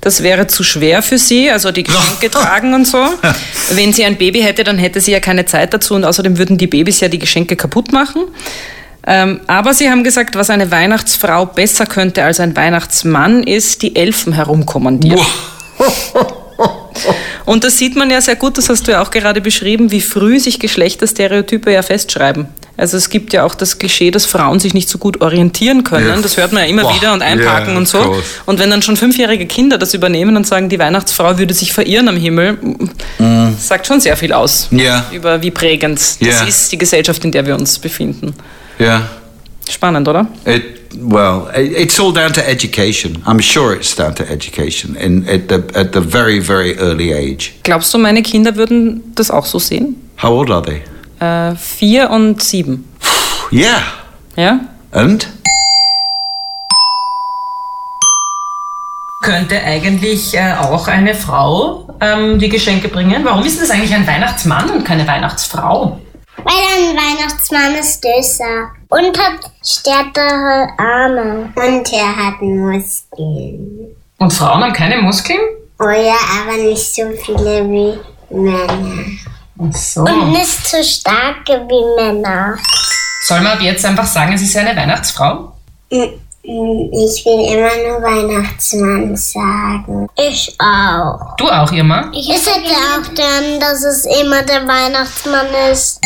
Speaker 1: Das wäre zu schwer für sie, also die Geschenke tragen und so. Wenn sie ein Baby hätte, dann hätte sie ja keine Zeit dazu und außerdem würden die Babys ja die Geschenke kaputt machen. Ähm, aber sie haben gesagt, was eine Weihnachtsfrau besser könnte als ein Weihnachtsmann, ist die Elfen herumkommandieren. Und das sieht man ja sehr gut, das hast du ja auch gerade beschrieben, wie früh sich Geschlechterstereotype ja festschreiben. Also es gibt ja auch das Klischee, dass Frauen sich nicht so gut orientieren können.
Speaker 3: Ja.
Speaker 1: Das hört man ja immer
Speaker 3: Boah,
Speaker 1: wieder und einparken
Speaker 3: yeah,
Speaker 1: und so.
Speaker 3: course.
Speaker 1: Und wenn dann schon fünfjährige Kinder das übernehmen und sagen, die Weihnachtsfrau würde sich verirren am Himmel, das sagt schon sehr viel aus
Speaker 3: Ja.
Speaker 1: über wie prägend
Speaker 3: Ja.
Speaker 1: das ist, die Gesellschaft, in der wir uns befinden.
Speaker 3: yeah.
Speaker 1: Spannend, oder?
Speaker 3: It well, it, it's all down to education. I'm sure it's down to education in at the at the very very early age.
Speaker 1: Glaubst du, meine Kinder würden das auch so sehen?
Speaker 3: How old are they?
Speaker 1: Äh, vier und sieben.
Speaker 3: Yeah,
Speaker 1: Ja?
Speaker 3: and
Speaker 1: Könnte eigentlich äh, auch eine Frau ähm, die Geschenke bringen? Warum ist das eigentlich ein Weihnachtsmann und keine Weihnachtsfrau?
Speaker 2: Weil ein Weihnachtsmann ist döser und hat stärkere Arme. Und er hat Muskeln.
Speaker 1: Und Frauen haben keine Muskeln?
Speaker 2: Oh ja, aber nicht so viele wie Männer.
Speaker 1: Ach so.
Speaker 2: Und nicht so starke wie Männer.
Speaker 1: Soll man jetzt einfach sagen, es ist eine Weihnachtsfrau?
Speaker 2: Ich will immer nur Weihnachtsmann sagen. Ich auch.
Speaker 1: Du auch, Irma?
Speaker 2: Ich hätte auch gern, dass es immer der Weihnachtsmann ist.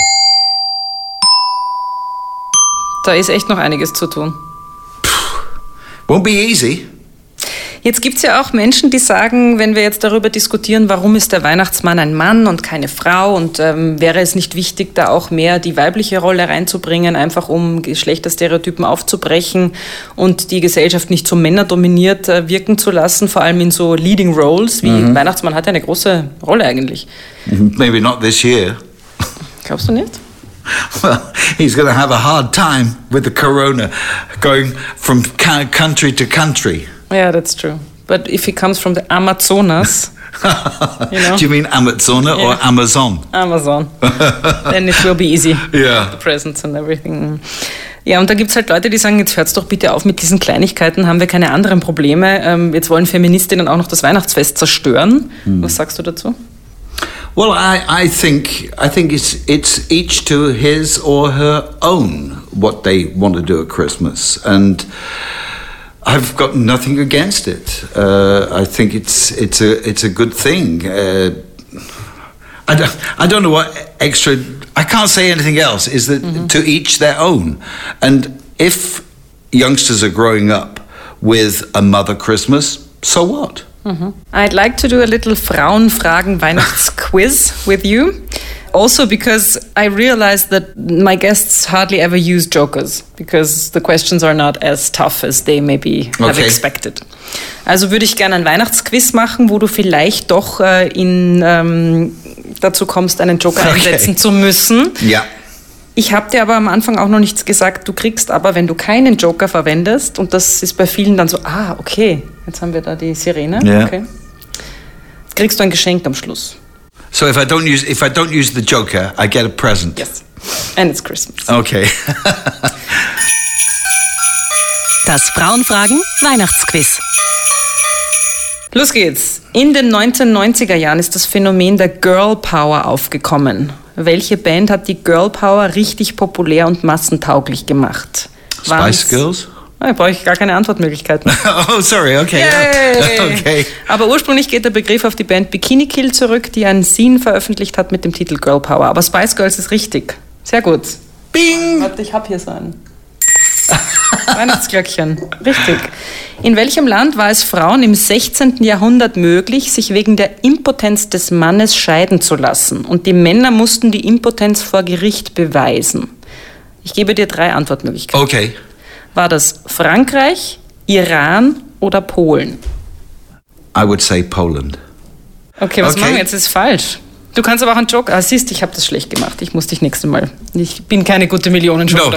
Speaker 1: Da ist echt noch einiges zu tun.
Speaker 3: won't be easy.
Speaker 1: Jetzt gibt es ja auch Menschen, die sagen, wenn wir jetzt darüber diskutieren, warum ist der Weihnachtsmann ein Mann und keine Frau und ähm, wäre es nicht wichtig, da auch mehr die weibliche Rolle reinzubringen, einfach um Geschlechterstereotypen aufzubrechen und die Gesellschaft nicht so männerdominiert äh, wirken zu lassen, vor allem in so Leading Roles, wie Weihnachtsmann hat ja eine große Rolle eigentlich.
Speaker 3: Maybe not this year.
Speaker 1: Glaubst du nicht?
Speaker 3: Well, he's going to have a hard time with the corona, going from country to country.
Speaker 1: Yeah, that's true. But if he comes from the Amazonas, You know?
Speaker 3: Do you mean Amazon or
Speaker 1: Yeah.
Speaker 3: Amazon?
Speaker 1: Amazon, then it will be easy.
Speaker 3: Yeah.
Speaker 1: The presents and everything. Ja, und da gibt es halt Leute, die sagen, jetzt hört's doch bitte auf mit diesen Kleinigkeiten, haben wir keine anderen Probleme. Ähm, jetzt wollen Feministinnen auch noch das Weihnachtsfest zerstören. Was sagst du dazu?
Speaker 3: Well, I, I think I think it's it's each to his or her own what they want to do at Christmas, and I've got nothing against it. Uh, I think it's it's a it's a good thing. Uh, I don't, I don't know what extra. I can't say anything else. Is that to each their own, and if youngsters are growing up with a mother Christmas, so what?
Speaker 1: I'd like to do a little Frauenfragen Weihnachtsquiz with you. Also, because I realized that my guests hardly ever use jokers because the questions are not as tough as they maybe have
Speaker 3: Okay.
Speaker 1: expected. Also würde ich gerne ein Weihnachtsquiz machen, wo du vielleicht doch äh, in, ähm, dazu kommst, einen Joker
Speaker 3: Okay.
Speaker 1: einsetzen zu müssen.
Speaker 3: Yeah.
Speaker 1: Ich habe dir aber am Anfang auch noch nichts gesagt. Du kriegst aber, wenn du keinen Joker verwendest, und das ist bei vielen dann so, ah, okay, jetzt haben wir da die Sirene.
Speaker 3: Ja.
Speaker 1: Okay. Kriegst du ein Geschenk am Schluss.
Speaker 3: So if I don't use if I don't use the Joker, I get a present.
Speaker 1: Yes. And it's Christmas.
Speaker 3: Okay.
Speaker 4: Das Frauenfragen Weihnachtsquiz.
Speaker 1: Los geht's. In den 1990er Jahren ist das Phänomen der Girl Power aufgekommen. Welche Band hat die Girl Power richtig populär und massentauglich gemacht? Waren's-
Speaker 3: Spice Girls.
Speaker 1: Da brauche ich gar keine Antwortmöglichkeiten.
Speaker 3: oh, sorry. Okay. yeah. Okay.
Speaker 1: Aber ursprünglich geht der Begriff auf die Band Bikini Kill zurück, die ein Scene veröffentlicht hat mit dem Titel Girl Power. Aber Spice Girls ist richtig. Sehr gut.
Speaker 3: Bing.
Speaker 1: Warte, ich hab hier so ein Weihnachtsglöckchen. Richtig. In welchem Land war es Frauen im 16. Jahrhundert möglich, sich wegen der Impotenz des Mannes scheiden zu lassen? Und die Männer mussten die Impotenz vor Gericht beweisen. Ich gebe dir drei Antwortmöglichkeiten.
Speaker 3: Okay.
Speaker 1: War das Frankreich, Iran oder Polen?
Speaker 3: I would say Poland.
Speaker 1: Okay, was
Speaker 3: Okay.
Speaker 1: machen wir jetzt? Das ist falsch. Du kannst aber auch einen Joker. Ah, siehst, ich habe das schlecht gemacht. Ich muss dich nächstes Mal. Ich bin keine gute millionen
Speaker 3: No.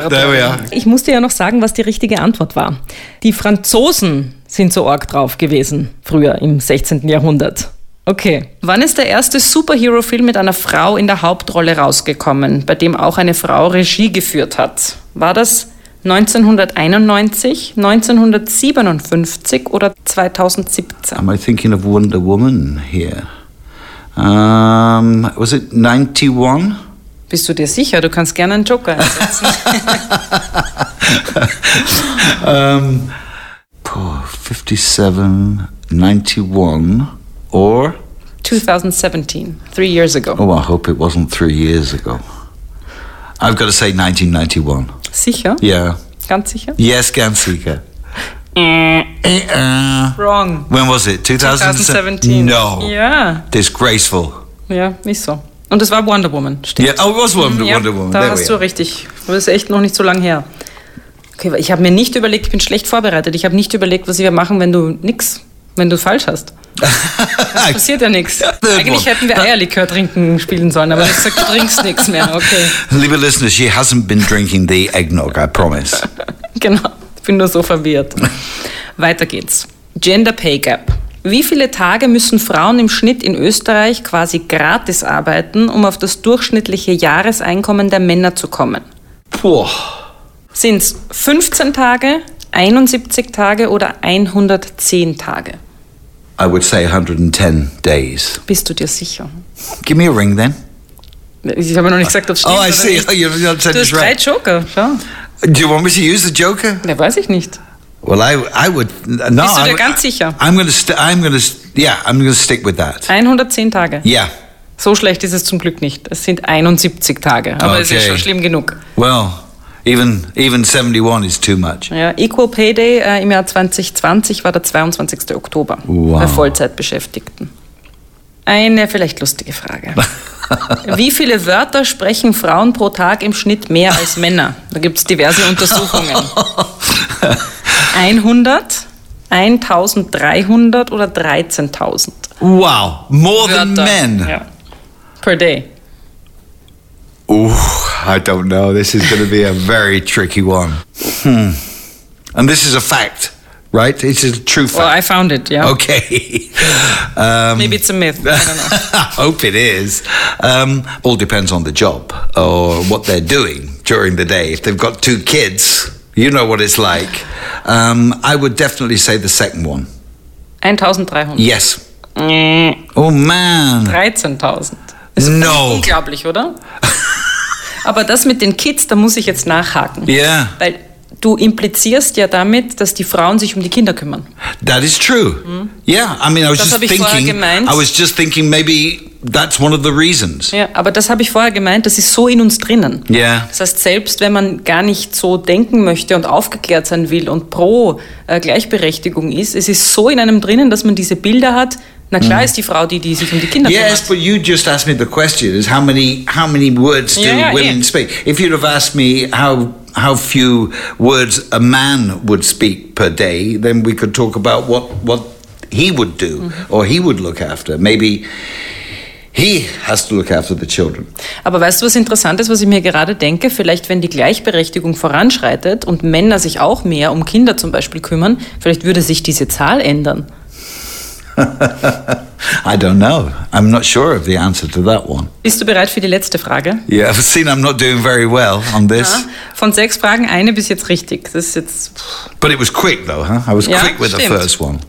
Speaker 1: Ich musste ja noch sagen, was die richtige Antwort war. Die Franzosen sind so arg drauf gewesen, früher im 16. Jahrhundert. Okay. Wann ist der erste Superhero-Film mit einer Frau in der Hauptrolle rausgekommen, bei dem auch eine Frau Regie geführt hat? War das 1991, 1957 oder 2017?
Speaker 3: Am I thinking of Wonder Woman here? Um, was it 91?
Speaker 1: Bist du dir sicher? Du kannst gerne einen Joker einsetzen.
Speaker 3: Um, oh, 57, 91, or
Speaker 1: 2017, three years ago.
Speaker 3: oh, I hope it wasn't three years ago. I've got to say 1991.
Speaker 1: Sicher?
Speaker 3: Yeah.
Speaker 1: Ganz sicher?
Speaker 3: Yes, Gansika. Uh,
Speaker 1: Wrong.
Speaker 3: when was it?
Speaker 1: 2017.
Speaker 3: 2017? No.
Speaker 1: Ja,
Speaker 3: Disgraceful.
Speaker 1: ja, ist so. Und es war Wonder Woman, stimmt.
Speaker 3: Yeah. Oh, it was Wonder,
Speaker 1: ja,
Speaker 3: Wonder Woman.
Speaker 1: Da
Speaker 3: There
Speaker 1: hast du richtig. Das ist echt noch nicht so lang her. Okay, ich habe mir nicht überlegt, ich bin schlecht vorbereitet. Ich habe nicht überlegt, was wir machen, wenn du nix, wenn du falsch hast. Das passiert ja nichts. Eigentlich hätten wir Eierlikör trinken spielen sollen, aber hast gesagt, du trinkst nichts mehr. Okay,
Speaker 3: Liebe listeners, she hasn't been drinking the eggnog, I promise.
Speaker 1: genau. Ich bin nur so verwirrt. Weiter geht's. Gender Pay Gap. Wie viele Tage müssen Frauen im Schnitt in Österreich quasi gratis arbeiten, um auf das durchschnittliche Jahreseinkommen der Männer zu kommen?
Speaker 3: Boah.
Speaker 1: Sind es 15 Tage, 71 Tage oder 110 Tage?
Speaker 3: I would say 110 days.
Speaker 1: Bist du dir sicher?
Speaker 3: Give me a ring then.
Speaker 1: Ich habe noch nicht gesagt, ob es stimmt.
Speaker 3: Oh, I see.
Speaker 1: nicht.
Speaker 3: Oh, you you said
Speaker 1: Du hast drei
Speaker 3: right.
Speaker 1: Joker, schau.
Speaker 3: Do you want me to use the Joker?
Speaker 1: Ne, weiß ich nicht.
Speaker 3: Well, I, I would. No,
Speaker 1: Bist du
Speaker 3: I
Speaker 1: dir
Speaker 3: would-
Speaker 1: ganz sicher?
Speaker 3: I'm gonna. I'm gonna. st- Yeah, I'm gonna stick with that.
Speaker 1: 110 Tage.
Speaker 3: Yeah.
Speaker 1: So schlecht ist es zum Glück nicht. Es sind 71 Tage, aber es ist
Speaker 3: Okay.
Speaker 1: schon schlimm genug.
Speaker 3: Well, even even 71 is too much.
Speaker 1: Ja, Equal Pay Day äh, im Jahr 2020 war der 22. Oktober
Speaker 3: Wow.
Speaker 1: bei Vollzeitbeschäftigten. Eine vielleicht lustige Frage. Wie viele Wörter sprechen Frauen pro Tag im Schnitt mehr als Männer? Da gibt es diverse Untersuchungen. 100, 1300 oder 13.000
Speaker 3: Wow, more than
Speaker 1: Wörter.
Speaker 3: men.
Speaker 1: Ja. Per day.
Speaker 3: Ooh, I don't know. This is going to be a very tricky one. Hmm. And this is a fact, right? It's a true fact.
Speaker 1: Well, I found it, yeah.
Speaker 3: Okay. um,
Speaker 1: Maybe it's a myth. I don't know.
Speaker 3: I hope it is. Um, all depends on the job or what they're doing during the day. If they've got two kids, you know what it's like. Um, I would definitely say the second one.
Speaker 1: 1300.
Speaker 3: Yes.
Speaker 1: Mm,
Speaker 3: Oh man.
Speaker 1: 13.000. Ist
Speaker 3: No.
Speaker 1: unglaublich, oder? Aber das mit den Kids, da muss ich jetzt nachhaken.
Speaker 3: Yeah.
Speaker 1: Weil du implizierst ja damit, dass die Frauen sich um die Kinder kümmern.
Speaker 3: That is true. Yeah, I mean, I was
Speaker 1: Das
Speaker 3: just thinking.
Speaker 1: gemeint.
Speaker 3: I was just thinking maybe that's one of the reasons.
Speaker 1: Ja, aber das habe ich vorher gemeint, das ist so in uns drinnen.
Speaker 3: Yeah.
Speaker 1: Das heißt, selbst wenn man gar nicht so denken möchte und aufgeklärt sein will und pro äh, Gleichberechtigung ist, es ist so in einem drinnen, dass man diese Bilder hat. Na klar ist die Frau die, die sich um die Kinder
Speaker 3: Mm. Yes,
Speaker 1: kümmert.
Speaker 3: but you just asked me the question: is how many how many words do
Speaker 1: Yeah, yeah,
Speaker 3: women
Speaker 1: yeah.
Speaker 3: speak? If you'd have asked me how how few words a man would speak per day, then we could talk about what what he would do
Speaker 1: Mm-hmm.
Speaker 3: or he would look after. Maybe he has to look after the children.
Speaker 1: Aber weißt du, was interessant ist, was ich mir gerade denke? Vielleicht, wenn die Gleichberechtigung voranschreitet und Männer sich auch mehr um Kinder zum Beispiel kümmern, vielleicht würde sich diese Zahl ändern.
Speaker 3: I don't know. I'm not sure of the answer to that one.
Speaker 1: Bist du bereit für die letzte Frage?
Speaker 3: Yeah, I've seen I'm not doing very well on this,
Speaker 1: Ja, von sechs Fragen eine bis jetzt richtig. Das ist jetzt.
Speaker 3: but it was quick though, huh? I was
Speaker 1: Yeah,
Speaker 3: quick with the
Speaker 1: stimmt.
Speaker 3: first one.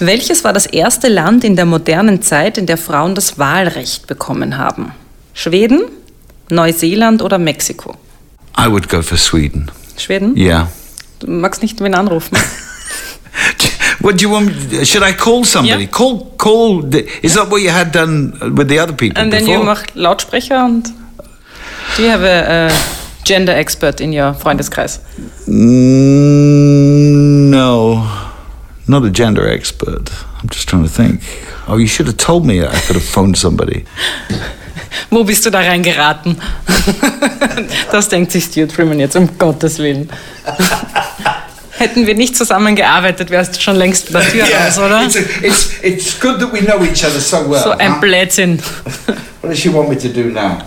Speaker 1: Welches war das erste Land in der modernen Zeit, in der Frauen das Wahlrecht bekommen haben? Schweden, Neuseeland oder Mexiko?
Speaker 3: I would go for Sweden.
Speaker 1: Schweden?
Speaker 3: Yeah.
Speaker 1: Du magst nicht wen anrufen.
Speaker 3: What do you want? Should I call somebody?
Speaker 1: Yeah.
Speaker 3: Call, call. The, is that what you had done with the other people
Speaker 1: And then
Speaker 3: before?
Speaker 1: you mach Lautsprecher und. Do you have a, a gender expert in your Freundeskreis?
Speaker 3: Mm, no, not a gender expert. I'm just trying to think. Oh, you should have told me. I could have phoned somebody.
Speaker 1: Wo bist du da reingeraten? das denkt sich Stuart Freeman jetzt, um Gottes Willen. Hätten wir nicht zusammengearbeitet, wärst du schon längst bei der Tür raus, oder?
Speaker 3: It's, a, it's, it's good that we know each other so well.
Speaker 1: So ein
Speaker 3: huh?
Speaker 1: Blödsinn.
Speaker 3: What does she want me to do now?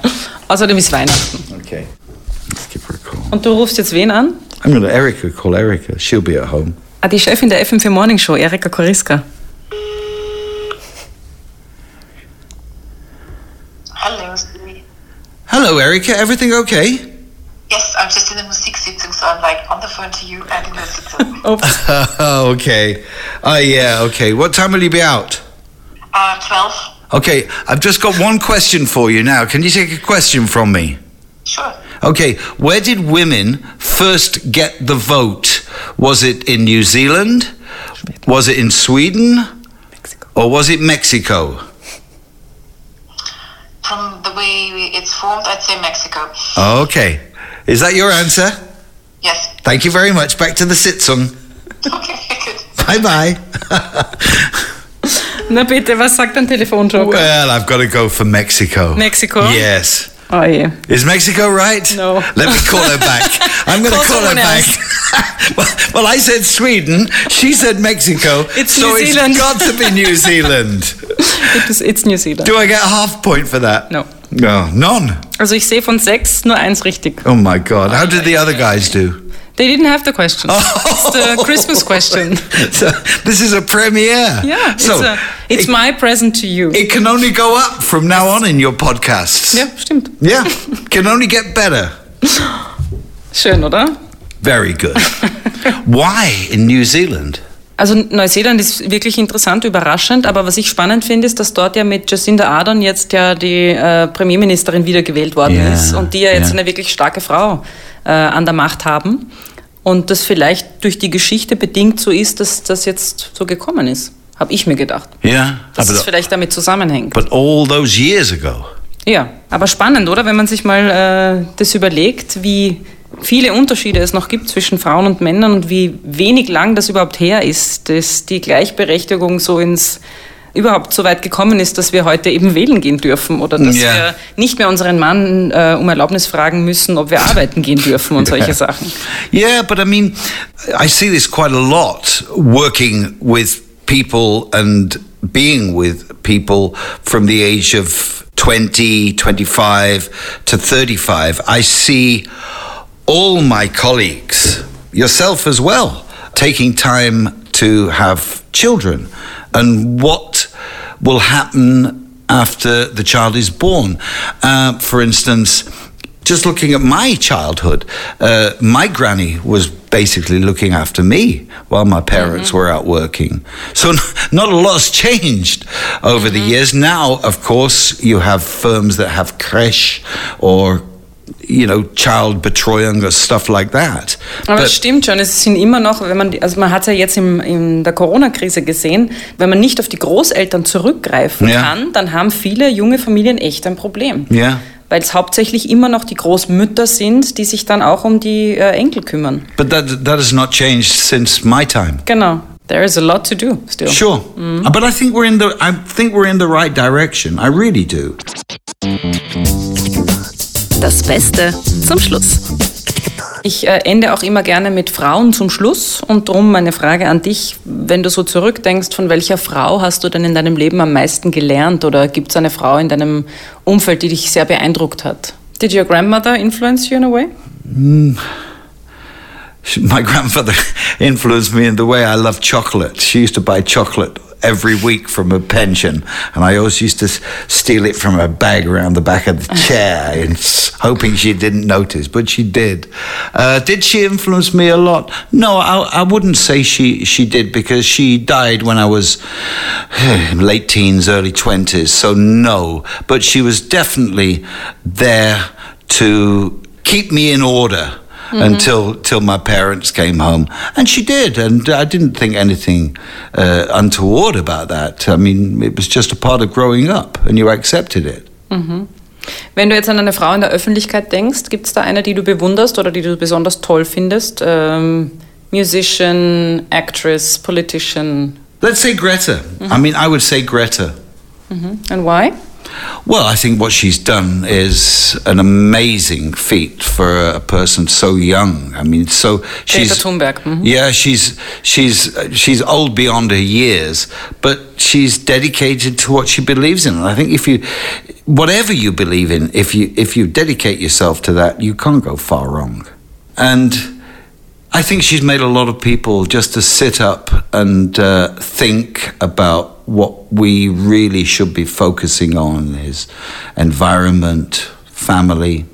Speaker 1: Außerdem ist Weihnachten.
Speaker 3: Okay, let's give her a call.
Speaker 1: Und du rufst jetzt wen an?
Speaker 3: I'm going to Erica call Erica. She'll be at home.
Speaker 1: Ah, die Chefin der FM4 Morning Show, Erika Koriska.
Speaker 6: Hello.
Speaker 3: Hello, Erica. Everything okay?
Speaker 6: Yes, I'm just in the Musiksitzung, so I'm like on the phone to you and in the Sitzung.
Speaker 1: Ups.
Speaker 3: Oh, okay. Oh, yeah, okay. What time will you be out?
Speaker 6: uh, 12?
Speaker 3: Okay, I've just got one question for you now. Can you take a question from me?
Speaker 6: Sure.
Speaker 3: Okay, where did women first get the vote? Was it in New Zealand? Was it in Sweden? Or was it Mexico?
Speaker 6: From the way it's formed, I'd say Mexico.
Speaker 3: Okay. Is that your answer?
Speaker 6: Yes.
Speaker 3: Thank you very much. Back to the Sitzung.
Speaker 6: Okay, good.
Speaker 3: Bye bye.
Speaker 1: Na bitte, was sagt dein Telefonjoker?
Speaker 3: well, I've got to go for Mexico.
Speaker 1: Mexico?
Speaker 3: Yes.
Speaker 1: Oh je.
Speaker 3: Is Mexico right?
Speaker 1: No.
Speaker 3: Let me call her back. I'm going to
Speaker 1: Call
Speaker 3: call her
Speaker 1: someone
Speaker 3: back. well, well, I said Sweden. She said Mexico.
Speaker 1: It's
Speaker 3: so
Speaker 1: New Zealand.
Speaker 3: it's got to be New Zealand.
Speaker 1: It is, it's New Zealand.
Speaker 3: Do I get a half point for that?
Speaker 1: No.
Speaker 3: No, none.
Speaker 1: Also ich sehe von sechs nur eins richtig.
Speaker 3: Oh my God. How did the other guys do?
Speaker 1: They didn't have the question. Oh. It's the Christmas question.
Speaker 3: So, this is a premiere.
Speaker 1: Yeah, it's,
Speaker 3: So
Speaker 1: a, it's
Speaker 3: it,
Speaker 1: my present to you.
Speaker 3: it can only go up from now on in your podcasts.
Speaker 1: ja, stimmt.
Speaker 3: Yeah. can only get better.
Speaker 1: Schön, oder?
Speaker 3: Very good. Why in New Zealand?
Speaker 1: Also Neuseeland ist wirklich interessant, überraschend, aber was ich spannend finde, ist, dass dort ja mit Jacinda Ardern jetzt ja die äh, Premierministerin wiedergewählt worden
Speaker 3: Ja,
Speaker 1: ist und die ja jetzt
Speaker 3: ja.
Speaker 1: eine wirklich starke Frau äh, an der Macht haben und das vielleicht durch die Geschichte bedingt so ist, dass das jetzt so gekommen ist, habe ich mir gedacht.
Speaker 3: Yeah.
Speaker 1: Dass es vielleicht damit zusammenhängt.
Speaker 3: but all those years ago.
Speaker 1: Ja, aber spannend, oder? Wenn man sich mal äh, das überlegt, wie viele Unterschiede es noch gibt zwischen Frauen und Männern und wie wenig lang das überhaupt her ist, dass die Gleichberechtigung so ins überhaupt so weit gekommen ist, dass wir heute eben wählen gehen dürfen oder dass
Speaker 3: Ja.
Speaker 1: wir nicht mehr unseren Mann äh, um Erlaubnis fragen müssen, ob wir arbeiten gehen dürfen und solche Sachen.
Speaker 3: Yeah, but I mean, I see this quite a lot working with people and being with people from the age of 20, 25 to 35. I see all my colleagues, yourself as well, taking time to have children and what will happen after the child is born. Uh, for instance, just looking at my childhood, uh, my granny was basically looking after me while my parents were out working. So not a lot's changed over the years. Now, of course, you have firms that have creche or you know, child Betreuung or stuff like that.
Speaker 1: Aber
Speaker 3: But-
Speaker 1: es stimmt schon, es sind immer noch, wenn man, also man hat es ja jetzt im, in der Corona-Krise gesehen, wenn man nicht auf die Großeltern zurückgreifen
Speaker 3: Ja.
Speaker 1: kann, dann haben viele junge Familien echt ein Problem.
Speaker 3: Yeah.
Speaker 1: Weil es hauptsächlich immer noch die Großmütter sind, die sich dann auch um die äh, Enkel kümmern.
Speaker 3: But that that has not changed since my time.
Speaker 1: Genau. There is a lot to do still.
Speaker 3: Sure, Uh, but I think we're in the I think we're in the right direction. I really do.
Speaker 4: Das Beste zum Schluss.
Speaker 1: Ich äh, ende auch immer gerne mit Frauen zum Schluss und darum meine Frage an dich, wenn du so zurückdenkst, von welcher Frau hast du denn in deinem Leben am meisten gelernt oder gibt es eine Frau in deinem Umfeld, die dich sehr beeindruckt hat? Did your grandmother influence you in a way?
Speaker 3: My grandfather influenced me in the way I love chocolate. She used to buy chocolate every week from her pension, and I always used to s- steal it from her bag around the back of the chair, hoping she didn't notice, but she did. Uh, did she influence me a lot? No, I, I wouldn't say she she did because she died when I was late teens, early twenties. So no, but she was definitely there to keep me in order Mm-hmm. until till my parents came home, and she did, and I didn't think anything uh, untoward about that. I mean, it was just a part of growing up, and you accepted it. Mm-hmm.
Speaker 1: Wenn du jetzt an eine Frau in der Öffentlichkeit denkst, gibt es da eine, die du bewunderst oder die du besonders toll findest? Ähm, Musician, Actress, Politician.
Speaker 3: Let's say Greta. Mhm. I mean, I would say Greta. Mm-hmm.
Speaker 1: And why?
Speaker 3: Well, I think what she's done is an amazing feat for a person so young. I mean, so she's
Speaker 1: Thunberg, mhm.
Speaker 3: yeah, she's she's she's old beyond her years, but she's dedicated to what she believes in. And I think if you, whatever you believe in, if you if you dedicate yourself to that, you can't go far wrong. And I think she's made a lot of people just to sit up and uh, think about what we really should be focusing on is environment, family,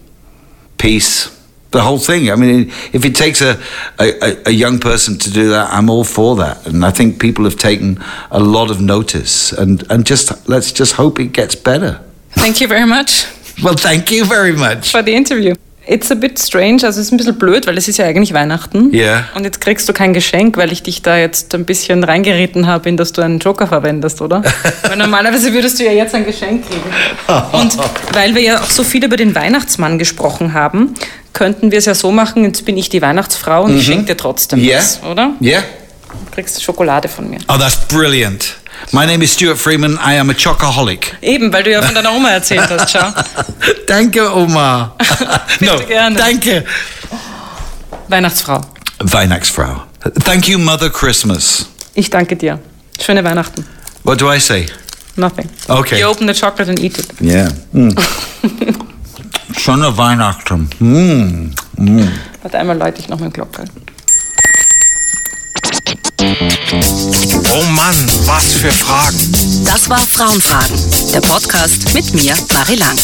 Speaker 3: peace, the whole thing. I mean, if it takes a, a, a young person to do that, I'm all for that. And I think people have taken a lot of notice and, and just let's just hope it gets better.
Speaker 1: Thank you very much
Speaker 3: Well, thank you very much.
Speaker 1: for the interview. It's a bit strange, also es ist ein bisschen blöd, weil es ist ja eigentlich Weihnachten.
Speaker 3: Ja.
Speaker 1: Und jetzt kriegst du kein Geschenk, weil ich dich da jetzt ein bisschen reingeritten habe, in dass du einen Joker verwendest, oder? weil normalerweise würdest du ja jetzt ein Geschenk kriegen. Und weil wir ja auch so viel über den Weihnachtsmann gesprochen haben, könnten wir es ja so machen, jetzt bin ich die Weihnachtsfrau und ich schenke dir trotzdem
Speaker 3: Yeah.
Speaker 1: was, oder?
Speaker 3: Yeah.
Speaker 1: Du kriegst Schokolade von mir.
Speaker 3: Oh, that's brilliant. My name is Stuart Freeman. I am a chocoholic.
Speaker 1: Eben, weil du ja von deiner Oma erzählt hast, schau.
Speaker 3: Danke, Oma. no,
Speaker 1: gerne.
Speaker 3: danke.
Speaker 1: Weihnachtsfrau.
Speaker 3: Weihnachtsfrau. Thank you, Mother Christmas.
Speaker 1: Ich danke dir. Schöne Weihnachten.
Speaker 3: What do I say?
Speaker 1: Nothing.
Speaker 3: Okay.
Speaker 1: You open the chocolate and eat it.
Speaker 3: Yeah. Mm. Schöne Weihnachten. Mm.
Speaker 1: Warte, einmal läute ich noch mit dem Glocke.
Speaker 5: Oh Mann, was für Fragen.
Speaker 4: Das war Frauenfragen, der Podcast mit mir, Marie Lang.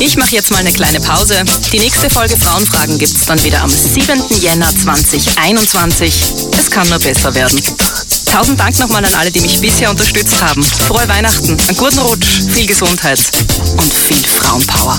Speaker 4: Ich mache jetzt mal eine kleine Pause. Die nächste Folge Frauenfragen gibt's dann wieder am 7. Jänner 2021. Es kann nur besser werden. Tausend Dank nochmal an alle, die mich bisher unterstützt haben. Frohe Weihnachten, einen guten Rutsch, viel Gesundheit und viel Frauenpower.